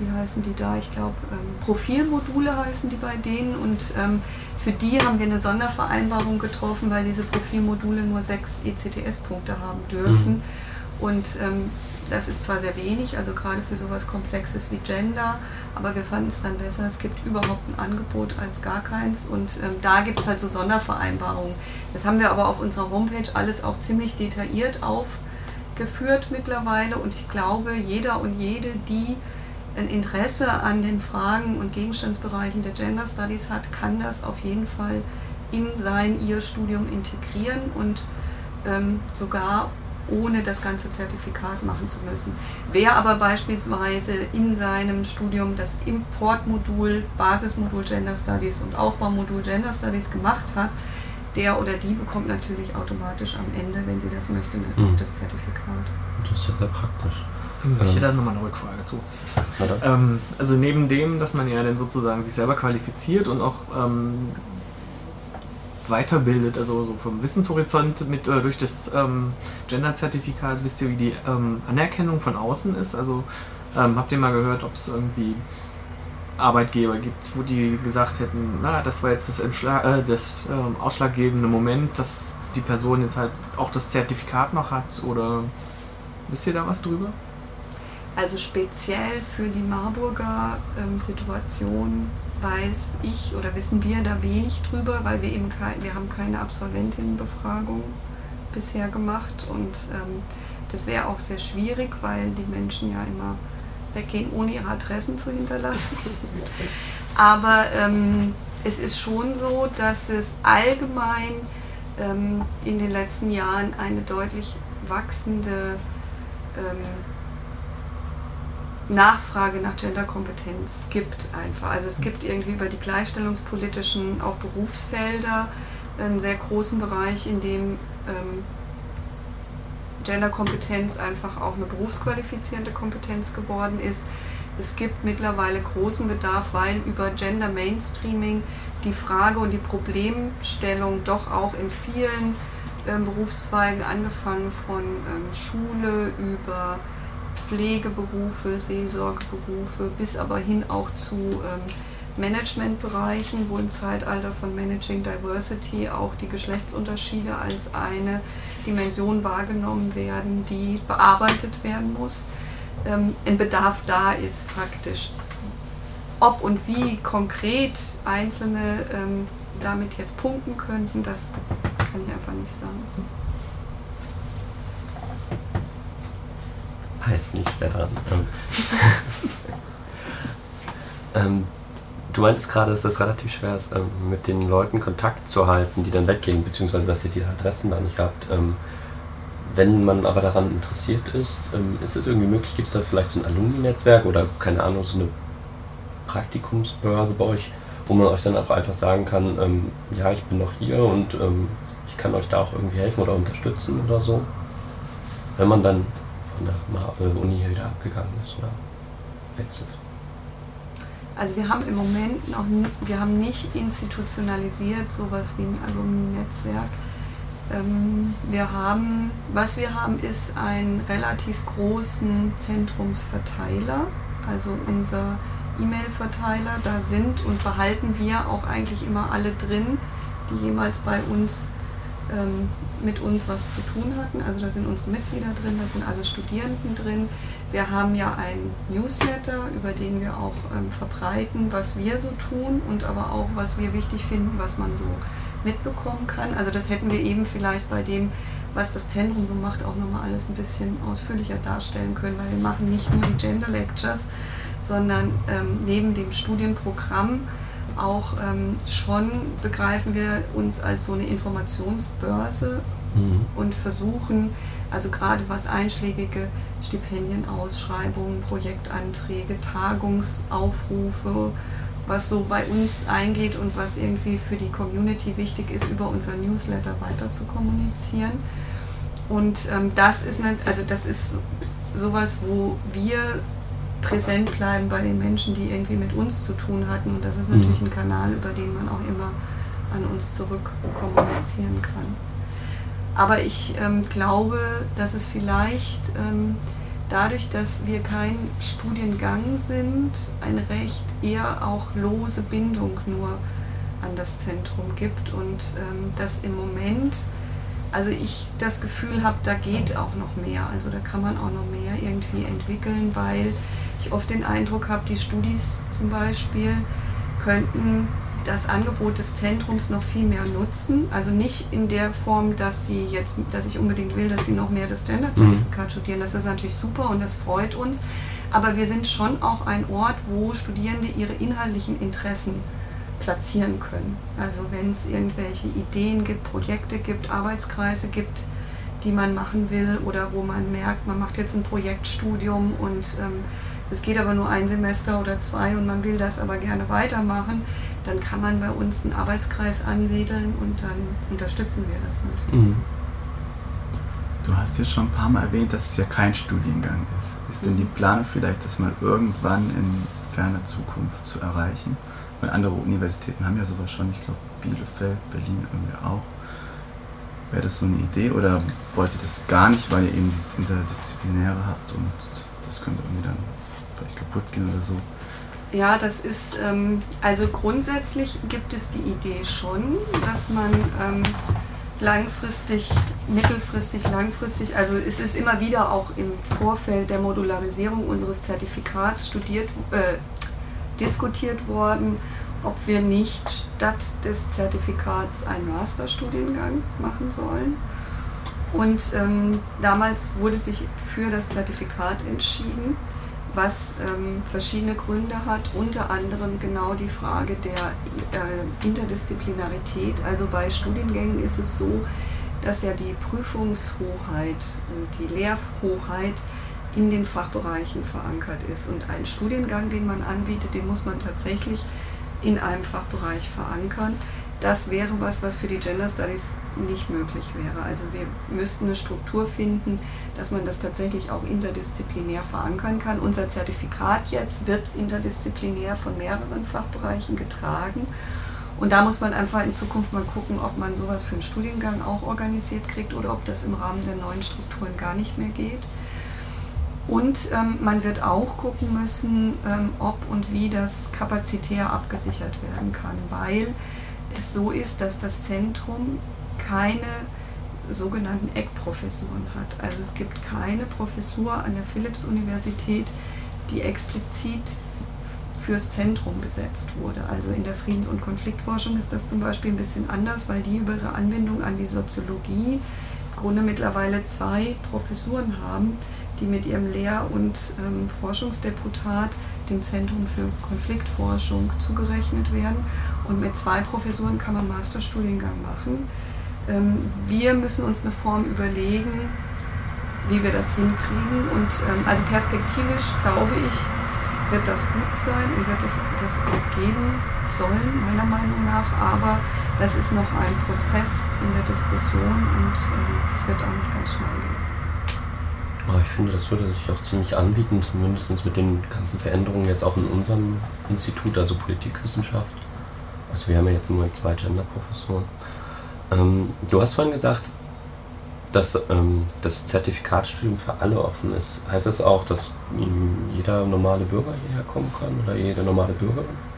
wie heißen die da? Ich glaube, ähm, Profilmodule heißen die bei denen und ähm, für die haben wir eine Sondervereinbarung getroffen, weil diese Profilmodule nur sechs ECTS-Punkte haben dürfen. Mhm. Und ähm, das ist zwar sehr wenig, also gerade für sowas Komplexes wie Gender, aber wir fanden es dann besser, es gibt überhaupt ein Angebot als gar keins und ähm, da gibt es halt so Sondervereinbarungen. Das haben wir aber auf unserer Homepage alles auch ziemlich detailliert aufgeführt mittlerweile und ich glaube, jeder und jede, die ein Interesse an den Fragen und Gegenstandsbereichen der Gender Studies hat, kann das auf jeden Fall in sein, ihr Studium integrieren und ähm, sogar ohne das ganze Zertifikat machen zu müssen. Wer aber beispielsweise in seinem Studium das Importmodul, Basismodul Gender Studies und Aufbaumodul Gender Studies gemacht hat, der oder die bekommt natürlich automatisch am Ende, wenn sie das möchte, mhm. das Zertifikat. Das ist ja sehr praktisch. Ich hätte da nochmal eine Rückfrage zu. Ähm, also neben dem, dass man ja dann sozusagen sich selber qualifiziert und auch ähm, weiterbildet, also so vom Wissenshorizont mit äh, durch das ähm, Gender-Zertifikat, wisst ihr, wie die ähm, Anerkennung von außen ist? Also ähm, habt ihr mal gehört, ob es irgendwie Arbeitgeber gibt, wo die gesagt hätten, na, das war jetzt das, Entschla äh, das ähm, ausschlaggebende Moment, dass die Person jetzt halt auch das Zertifikat noch hat oder wisst ihr da was drüber? Also speziell für die Marburger ähm, Situation weiß ich oder wissen wir da wenig drüber, weil wir eben kein, wir haben keine Absolventinnenbefragung bisher gemacht und ähm, das wäre auch sehr schwierig, weil die Menschen ja immer weggehen, ohne ihre Adressen zu hinterlassen. Aber ähm, es ist schon so, dass es allgemein ähm, in den letzten Jahren eine deutlich wachsende ähm, Nachfrage nach Genderkompetenz gibt einfach. Also es gibt irgendwie über die gleichstellungspolitischen auch Berufsfelder einen sehr großen Bereich, in dem ähm, Genderkompetenz einfach auch eine berufsqualifizierende Kompetenz geworden ist. Es gibt mittlerweile großen Bedarf, weil über Gender Mainstreaming die Frage und die Problemstellung doch auch in vielen ähm, Berufszweigen, angefangen von ähm, Schule über Pflegeberufe, Seelsorgeberufe, bis aber hin auch zu ähm, Managementbereichen, wo im Zeitalter von Managing Diversity auch die Geschlechtsunterschiede als eine Dimension wahrgenommen werden, die bearbeitet werden muss. Ähm, ein Bedarf da ist faktisch. Ob und wie konkret Einzelne ähm, damit jetzt punkten könnten, das kann ich einfach nicht sagen. Ah, jetzt bin ich wieder dran. Ähm, ähm, du meintest gerade, dass das relativ schwer ist, ähm, mit den Leuten Kontakt zu halten, die dann weggehen, beziehungsweise dass ihr die Adressen da nicht habt. Ähm, wenn man aber daran interessiert ist, ähm, ist es irgendwie möglich, gibt es da vielleicht so ein Alumni-Netzwerk oder keine Ahnung, so eine Praktikumsbörse bei euch, wo man euch dann auch einfach sagen kann, ähm, ja, ich bin noch hier und ich kann euch da auch irgendwie helfen oder unterstützen oder so. Wenn man dann von der Uni wieder abgegangen ist oder wechselt. Also wir haben im Moment noch, wir haben nicht institutionalisiert sowas wie ein Alumni-Netzwerk. Ähm, wir haben, was wir haben, ist einen relativ großen Zentrumsverteiler, also unser E-Mail-Verteiler. Da sind und behalten wir auch eigentlich immer alle drin, die jemals bei uns ähm, mit uns was zu tun hatten. Also da sind unsere Mitglieder drin, da sind alle Studierenden drin. Wir haben ja einen Newsletter, über den wir auch ähm, verbreiten, was wir so tun und aber auch, was wir wichtig finden, was man so mitbekommen kann. Also das hätten wir eben vielleicht bei dem, was das Zentrum so macht, auch nochmal alles ein bisschen ausführlicher darstellen können, weil wir machen nicht nur die Gender Lectures, sondern ähm, neben dem Studienprogramm auch ähm, schon begreifen wir uns als so eine Informationsbörse mhm. und versuchen, also gerade was einschlägige Stipendienausschreibungen, Projektanträge, Tagungsaufrufe, was so bei uns eingeht und was irgendwie für die Community wichtig ist, über unser Newsletter weiter zu kommunizieren. Und ähm, das ist nicht, also das ist sowas, wo wir präsent bleiben bei den Menschen, die irgendwie mit uns zu tun hatten. Und das ist natürlich mhm. ein Kanal, über den man auch immer an uns zurück kommunizieren kann. Aber ich ähm, glaube, dass es vielleicht ähm, dadurch, dass wir kein Studiengang sind, eine recht eher auch lose Bindung nur an das Zentrum gibt und ähm, dass im Moment, also ich das Gefühl habe, da geht auch noch mehr, also da kann man auch noch mehr irgendwie entwickeln, weil ich oft den Eindruck habe, die Studis zum Beispiel könnten das Angebot des Zentrums noch viel mehr nutzen. Also nicht in der Form, dass sie jetzt, dass ich unbedingt will, dass sie noch mehr das Standardzertifikat mhm. studieren. Das ist natürlich super und das freut uns. Aber wir sind schon auch ein Ort, wo Studierende ihre inhaltlichen Interessen platzieren können. Also wenn es irgendwelche Ideen gibt, Projekte gibt, Arbeitskreise gibt, die man machen will oder wo man merkt, man macht jetzt ein Projektstudium und ähm, es geht aber nur ein Semester oder zwei und man will das aber gerne weitermachen, dann kann man bei uns einen Arbeitskreis ansiedeln und dann unterstützen wir das natürlich. Mhm. Du hast jetzt schon ein paar Mal erwähnt, dass es ja kein Studiengang ist. Ist denn die Planung vielleicht, das mal irgendwann in ferner Zukunft zu erreichen? Weil andere Universitäten haben ja sowas schon, ich glaube Bielefeld, Berlin irgendwie auch. Wäre das so eine Idee oder wollt ihr das gar nicht, weil ihr eben dieses Interdisziplinäre habt und das könnte irgendwie dann vielleicht kaputt gehen oder so? Ja, das ist, ähm, also grundsätzlich gibt es die Idee schon, dass man ähm, langfristig, mittelfristig, langfristig, also es ist immer wieder auch im Vorfeld der Modularisierung unseres Zertifikats studiert, äh, diskutiert worden, ob wir nicht statt des Zertifikats einen Masterstudiengang machen sollen. Und ähm, damals wurde sich für das Zertifikat entschieden was ähm, verschiedene Gründe hat, unter anderem genau die Frage der äh, Interdisziplinarität. Also bei Studiengängen ist es so, dass ja die Prüfungshoheit und die Lehrhoheit in den Fachbereichen verankert ist. Und ein Studiengang, den man anbietet, den muss man tatsächlich in einem Fachbereich verankern das wäre was, was für die Gender Studies nicht möglich wäre. Also wir müssten eine Struktur finden, dass man das tatsächlich auch interdisziplinär verankern kann. Unser Zertifikat jetzt wird interdisziplinär von mehreren Fachbereichen getragen. Und da muss man einfach in Zukunft mal gucken, ob man sowas für einen Studiengang auch organisiert kriegt oder ob das im Rahmen der neuen Strukturen gar nicht mehr geht. Und ähm, man wird auch gucken müssen, ähm, ob und wie das kapazitär abgesichert werden kann, weil es so ist, dass das Zentrum keine sogenannten Eckprofessuren hat. Also es gibt keine Professur an der Philipps-Universität, die explizit fürs Zentrum besetzt wurde. Also in der Friedens- und Konfliktforschung ist das zum Beispiel ein bisschen anders, weil die über ihre Anbindung an die Soziologie im Grunde mittlerweile zwei Professuren haben, die mit ihrem Lehr- und ähm, Forschungsdeputat dem Zentrum für Konfliktforschung zugerechnet werden. Und mit zwei Professuren kann man Masterstudiengang machen. Ähm, wir müssen uns eine Form überlegen, wie wir das hinkriegen. Und ähm, also perspektivisch glaube ich, wird das gut sein und wird es das auch geben sollen, meiner Meinung nach. Aber das ist noch ein Prozess in der Diskussion und ähm, das wird auch nicht ganz schnell gehen. Ich finde, das würde sich auch ziemlich anbieten, zumindest mit den ganzen Veränderungen jetzt auch in unserem Institut, also Politikwissenschaft. Also wir haben ja jetzt nur zwei Gender-Professoren. Ähm, du hast vorhin gesagt, dass ähm, das Zertifikatstudium für alle offen ist. Heißt das auch, dass jeder normale Bürger hierher kommen kann oder jede normale Bürgerin?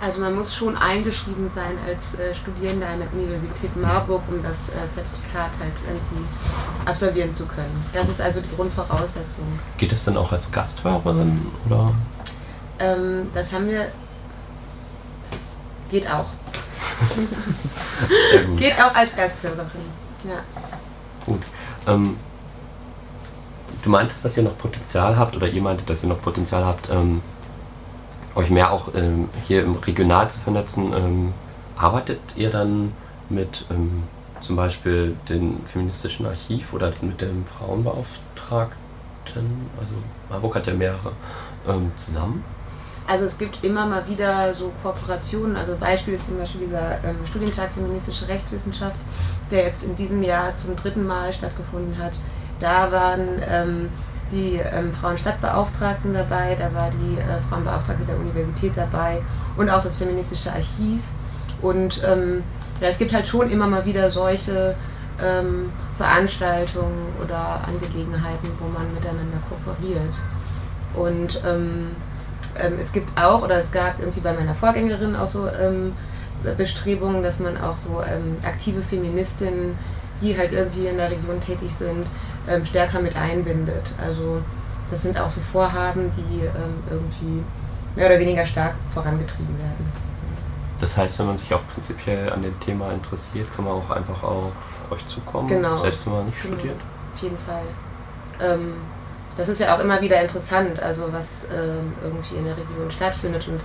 Also man muss schon eingeschrieben sein als äh, Studierender an der Universität Marburg, um das äh, Zertifikat halt irgendwie absolvieren zu können. Das ist also die Grundvoraussetzung. Geht das dann auch als Gasthörerin oder? Ähm, das haben wir. Geht auch. Sehr gut. Geht auch als Gasthörerin. Ja. Gut. Ähm, du meintest, dass ihr noch Potenzial habt, oder ihr meintet, dass ihr noch Potenzial habt, ähm, euch mehr auch ähm, hier im Regional zu vernetzen. Ähm, arbeitet ihr dann mit ähm, zum Beispiel dem feministischen Archiv oder mit dem Frauenbeauftragten? Also Marburg hat ja mehrere ähm, zusammen. Also es gibt immer mal wieder so Kooperationen. Also Beispiel ist zum Beispiel dieser ähm, Studientag Feministische Rechtswissenschaft, der jetzt in diesem Jahr zum dritten Mal stattgefunden hat. Da waren ähm, die ähm, Frauenstadtbeauftragten dabei, da war die äh, Frauenbeauftragte der Universität dabei und auch das Feministische Archiv. Und ähm, ja, es gibt halt schon immer mal wieder solche ähm, Veranstaltungen oder Angelegenheiten, wo man miteinander kooperiert. Und ähm, ähm, es gibt auch, oder es gab irgendwie bei meiner Vorgängerin auch so ähm, Bestrebungen, dass man auch so aktive Feministinnen, die halt irgendwie in der Region tätig sind, ähm, stärker mit einbindet. Also das sind auch so Vorhaben, die ähm, irgendwie mehr oder weniger stark vorangetrieben werden. Das heißt, wenn man sich auch prinzipiell an dem Thema interessiert, kann man auch einfach auf euch zukommen, genau. selbst wenn man nicht genau. studiert. Auf jeden Fall. Das ist ja auch immer wieder interessant, also was ähm, irgendwie in der Region stattfindet. Und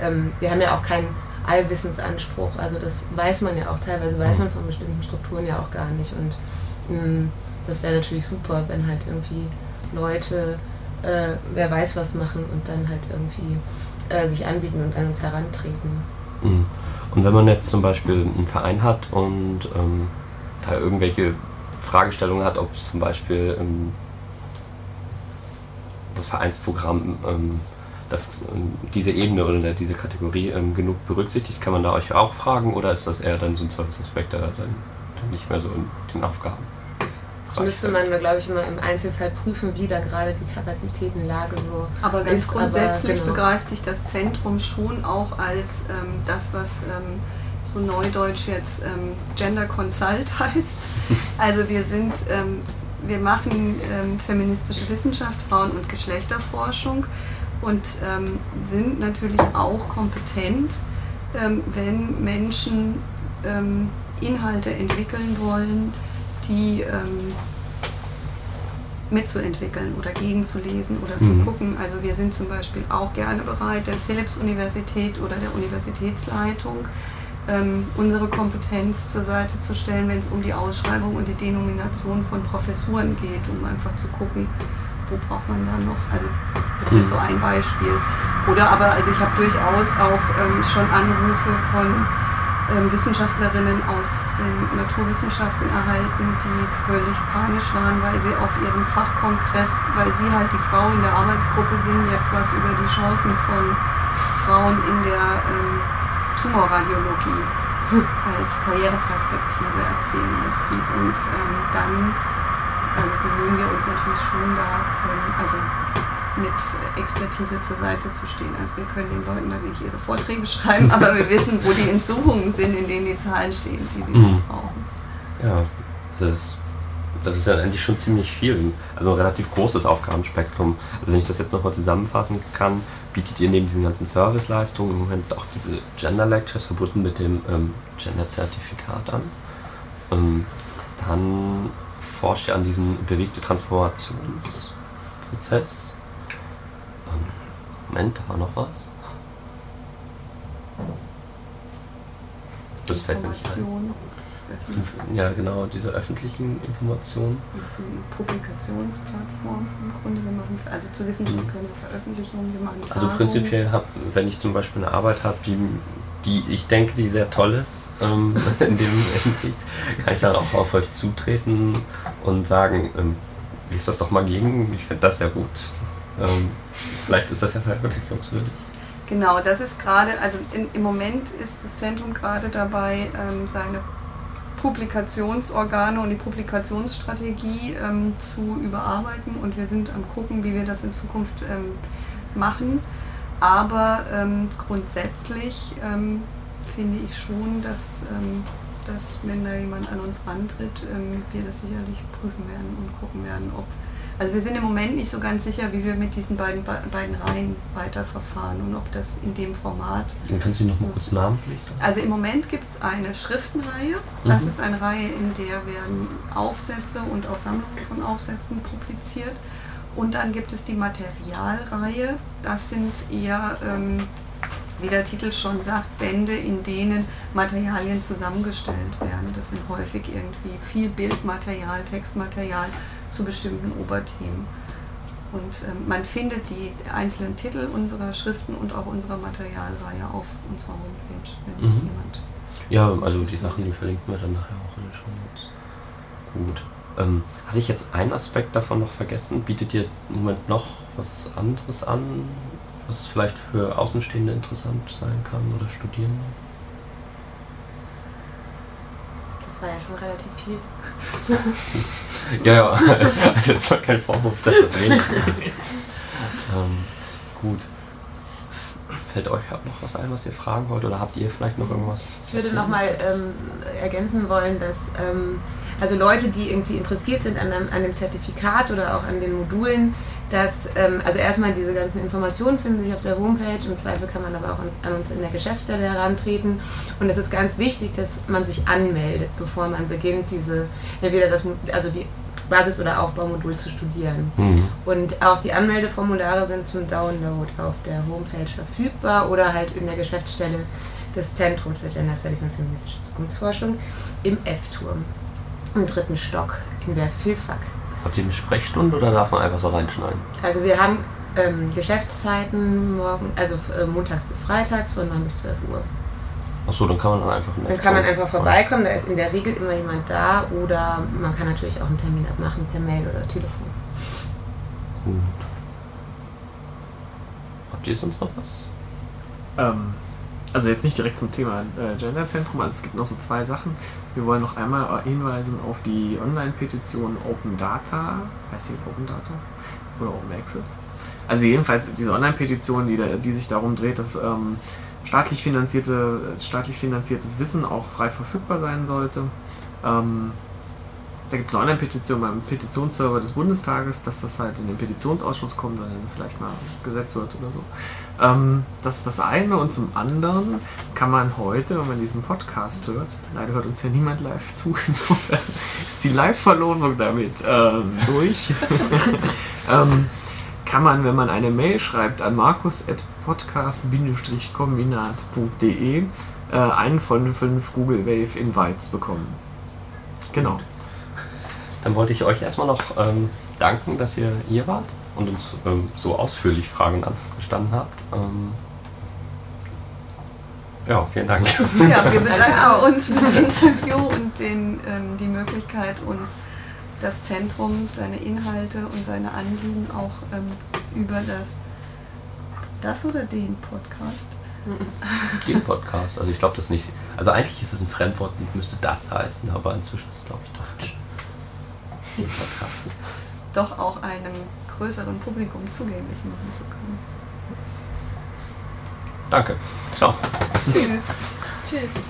ähm, wir haben ja auch keinen Allwissensanspruch. Also das weiß man ja auch teilweise, weiß mhm. man von bestimmten Strukturen ja auch gar nicht. Und mh, mm, das wäre natürlich super, wenn halt irgendwie Leute, äh, wer weiß was machen und dann halt irgendwie äh, sich anbieten und an uns herantreten. Mhm. Und wenn man jetzt zum Beispiel einen Verein hat und ähm, da irgendwelche Fragestellungen hat, ob zum Beispiel ähm, das Vereinsprogramm ähm, das, ähm, diese Ebene oder diese Kategorie ähm, genug berücksichtigt. Kann man da euch auch fragen oder ist das eher dann so ein Serviceaspekt, der dann, dann nicht mehr so in den Aufgaben? Das müsste man, glaube ich, immer im Einzelfall prüfen, wie da gerade die Kapazitätenlage so Aber ganz ist. grundsätzlich aber, genau. begreift sich das Zentrum schon auch als ähm, das, was ähm, so neudeutsch jetzt ähm, Gender Consult heißt. Also wir sind, ähm, wir machen ähm, feministische Wissenschaft, Frauen- und Geschlechterforschung und ähm, sind natürlich auch kompetent, ähm, wenn Menschen ähm, Inhalte entwickeln wollen, die ähm, mitzuentwickeln oder gegenzulesen oder zu Mhm. gucken. Also wir sind zum Beispiel auch gerne bereit, der Philipps-Universität oder der Universitätsleitung ähm, unsere Kompetenz zur Seite zu stellen, wenn es um die Ausschreibung und die Denomination von Professuren geht, um einfach zu gucken, wo braucht man da noch. Also das ist jetzt so ein Beispiel. Oder aber, also ich habe durchaus auch ähm, schon Anrufe von ähm, Wissenschaftlerinnen aus den Naturwissenschaften erhalten, die völlig panisch waren, weil sie auf ihrem Fachkongress, weil sie halt die Frau in der Arbeitsgruppe sind, jetzt was über die Chancen von Frauen in der ähm, Tumorradiologie als Karriereperspektive erzählen müssten. Und ähm, dann also bemühen wir uns natürlich schon da, ähm, also mit Expertise zur Seite zu stehen. Also wir können den Leuten da nicht ihre Vorträge schreiben, aber wir wissen, wo die Untersuchungen sind, in denen die Zahlen stehen, die sie Mhm. brauchen. Ja, das, das ist ja eigentlich schon ziemlich viel. Also ein relativ großes Aufgabenspektrum. Also wenn ich das jetzt nochmal zusammenfassen kann, bietet ihr neben diesen ganzen Serviceleistungen im Moment auch diese Gender Lectures verbunden mit dem ähm, Gender-Zertifikat an. Ähm, dann forscht ihr an diesem bewegte Transformationsprozess. Ähm, Moment, da war noch was. Das fällt mir nicht ein. Ja, genau, diese öffentlichen Informationen. Das ist eine Publikationsplattform im Grunde. Wir machen, also zur Wissenschaft Mhm. können wir Veröffentlichungen, wir machen Also prinzipiell, hab, wenn ich zum Beispiel eine Arbeit habe, die, die ich denke, die sehr toll ist, ähm, in dem Hinsicht, kann ich dann auch auf euch zutreten und sagen, ähm, lies das doch mal gegen, ich finde das sehr gut. Ähm, vielleicht ist das ja veröffentlichungswürdig. Genau, das ist gerade, also in, im Moment ist das Zentrum gerade dabei, ähm, seine Publikationsorgane und die Publikationsstrategie ähm, zu überarbeiten und wir sind am gucken, wie wir das in Zukunft ähm, machen. Aber ähm, grundsätzlich ähm, finde ich schon, dass, ähm, dass wenn da jemand an uns rantritt, ähm, wir das sicherlich prüfen werden und gucken werden, ob also wir sind im Moment nicht so ganz sicher, wie wir mit diesen beiden, beiden Reihen weiterverfahren und ob das in dem Format. Dann kannst du noch mal kurz namentlich sagen. Also im Moment gibt es eine Schriftenreihe. Das Mhm. ist eine Reihe, in der werden Aufsätze und auch Sammlungen von Aufsätzen publiziert. Und dann gibt es die Materialreihe. Das sind eher, ähm, wie der Titel schon sagt, Bände, in denen Materialien zusammengestellt werden. Das sind häufig irgendwie viel Bildmaterial, Textmaterial zu bestimmten Oberthemen. Und ähm, man findet die einzelnen Titel unserer Schriften und auch unserer Materialreihe auf unserer Homepage, wenn es Mhm. jemand. Ja, also die Sachen, die verlinken wir dann nachher auch in den Show Notes. Gut. Ähm, hatte ich jetzt einen Aspekt davon noch vergessen? Bietet ihr im Moment noch was anderes an, was vielleicht für Außenstehende interessant sein kann oder Studierende? Das war ja schon relativ viel. Ja, ja, also es war kein Vorwurf, dass das wenig ist. ähm, gut. Fällt euch noch was ein, was ihr fragen wollt oder habt ihr vielleicht noch irgendwas? Ich würde nochmal ähm, ergänzen wollen, dass ähm, also Leute, die irgendwie interessiert sind an einem, an dem Zertifikat oder auch an den Modulen, dass ähm, also erstmal diese ganzen Informationen finden sich auf der Homepage, im Zweifel kann man aber auch an, an uns in der Geschäftsstelle herantreten und es ist ganz wichtig, dass man sich anmeldet, bevor man beginnt, diese entweder das also die Basis- oder Aufbaumodul zu studieren. Mhm. Und auch die Anmeldeformulare sind zum Download auf der Homepage verfügbar oder halt in der Geschäftsstelle des Zentrums für Gender Studies und feministische Zukunftsforschung im F-Turm, im dritten Stock in der FILFAC. Habt ihr eine Sprechstunde oder darf man einfach so reinschneiden? Also wir haben ähm, Geschäftszeiten morgen, also äh, montags bis freitags von 9 bis 12 Uhr. Achso, dann kann man dann einfach. Dann kann man einfach vorbeikommen, da ist in der Regel immer jemand da oder man kann natürlich auch einen Termin abmachen per Mail oder Telefon. Gut. Habt ihr sonst noch was? Ähm, also jetzt nicht direkt zum Thema äh, Genderzentrum, also es gibt noch so zwei Sachen. Wir wollen noch einmal hinweisen auf die Online-Petition Open Data. Heißt die jetzt Open Data? Oder Open Access? Also jedenfalls diese Online-Petition, die, die sich darum dreht, dass ähm, staatlich, finanzierte, staatlich finanziertes Wissen auch frei verfügbar sein sollte. Ähm, da gibt es eine Online-Petition beim Petitionsserver des Bundestages, dass das halt in den Petitionsausschuss kommt und dann vielleicht mal gesetzt wird oder so. Ähm, das ist das eine. Und zum anderen kann man heute, wenn man diesen Podcast hört, leider hört uns ja niemand live zu, insofern ist die Live-Verlosung damit ähm, durch. ähm, kann man, wenn man eine Mail schreibt an markus.podcast-kombinat.de, äh, einen von fünf Google Wave Invites bekommen. Genau. Dann wollte ich euch erstmal noch ähm, danken, dass ihr hier wart und uns ähm, so ausführlich Fragen gestanden habt. Ähm, ja, vielen Dank. Ja, wir bedanken uns fürs Interview und den, ähm, die Möglichkeit, uns das Zentrum, seine Inhalte und seine Anliegen auch ähm, über das, das oder den Podcast Den Podcast. Also ich glaube das nicht. Also eigentlich ist es ein Fremdwort und müsste das heißen, aber inzwischen ist es glaube ich Deutsch. Den Podcast. doch auch einem größeren Publikum zugänglich machen zu können. Danke. Ciao. Tschüss. Tschüss.